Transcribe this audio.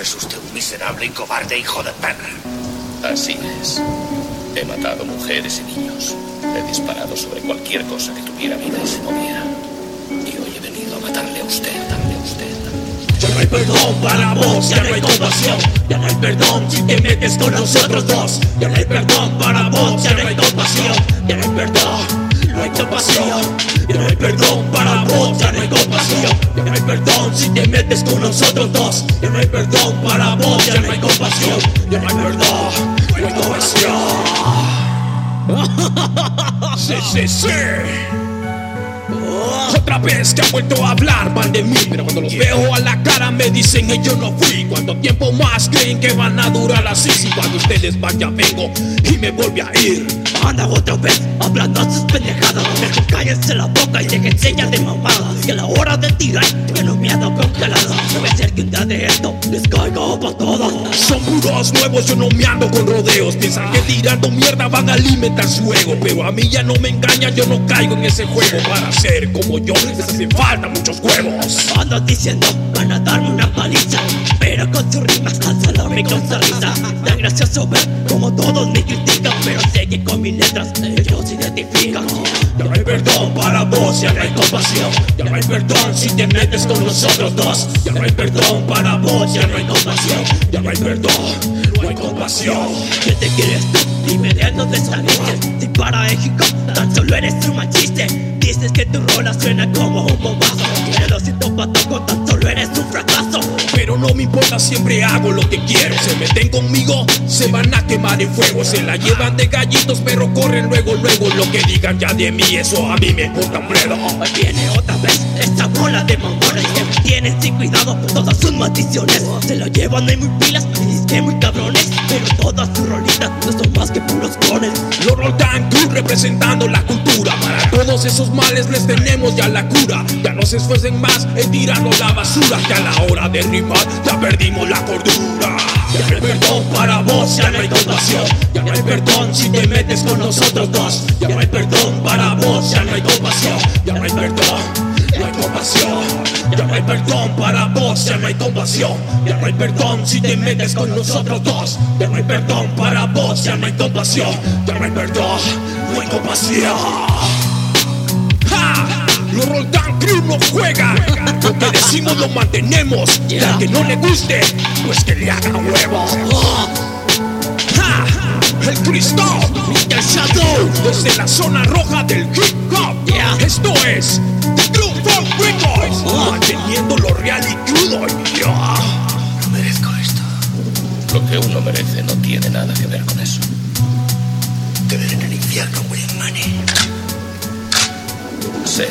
Es usted un miserable y cobarde hijo de perra. Así es. He matado mujeres y niños. He disparado sobre cualquier cosa que tuviera vida y se moviera. Y hoy he venido a matarle a usted, darle a usted. Ya no hay perdón para vos, ya no hay compasión. Ya no hay perdón si te metes con nosotros dos. Ya no hay perdón para vos, ya no hay compasión. Ya no hay perdón, no hay compasión. Ya no hay perdón para perdón si te metes con nosotros dos. Ya no hay perdón para vos, ya no hay compasión. Ya no hay perdón, no hay compasión. Sí, sí, sí. Otra vez que han vuelto a hablar mal de mí Pero cuando los veo a la cara me dicen que yo no fui Cuánto tiempo más creen que van a durar así Si cuando ustedes van ya vengo y me vuelve a ir Anda otra vez hablando a sus pendejadas. Mejor cállense la boca y déjense ya de mamada Que a la hora de tirar tengo miedo congelado Debe ser que un día de esto les caiga para todos Son puros nuevos, yo no me ando con rodeos. Piensan que tirando mierda van a alimentar su ego. Pero a mí ya no me engaña, yo no caigo en ese juego. Para ser como yo les hacen falta muchos huevos. Ando diciendo van a darme una paliza Pero con sus rimas tan me causa risa Tan gracioso ver como todos me critican Pero sé que con mis letras ellos identifican. Ya no hay perdón para vos, ya no hay compasión. Ya no hay perdón si te metes con nosotros dos. Ya no hay perdón para vos, ya no hay compasión. Ya no hay perdón, no hay compasión. ¿Qué te quieres tú? Dime de dónde saliste. Si para México tan solo eres un machiste. Dices que tu rola suena como no me importa, siempre hago lo que quiero. Se meten conmigo, se van a quemar en fuego. Se la llevan de gallitos, pero corren luego, luego. Lo que digan ya de mí, eso a mí me importa un bledo. Ahí viene otra vez esta bola de mamones Que tienen sin cuidado todas sus maldiciones. Se lo llevan ahí muy pilas, y que muy cabrones. Pero todas sus rolitas no son más que puros clones Roldán Crew representando la cultura. Para todos esos males les tenemos ya la cura. Ya no se esfuercen más en tirarnos la basura. Que a la hora de rimar ya perdimos la cordura Ya no hay perdón para vos, ya no hay compasión Ya no hay perdón si te metes con nosotros dos Ya no hay perdón para vos, ya no hay compasión Ya no hay perdón, no hay compasión Ya no hay perdón para vos, ya no hay compasión Ya no hay perdón si te metes con nosotros dos Ya no hay perdón para vos, ya no hay compasión Ya no hay perdón, no hay compasión Decimos lo mantenemos Y al que no le guste, pues que le haga huevo ¡Ja! El Cristo Mr. Shadow Desde la zona roja del hip hop Esto es The Crew from Records Manteniendo lo real y crudo. No merezco esto. Lo que uno merece no tiene nada que ver con eso. Te veré en el infierno, William Money. Sé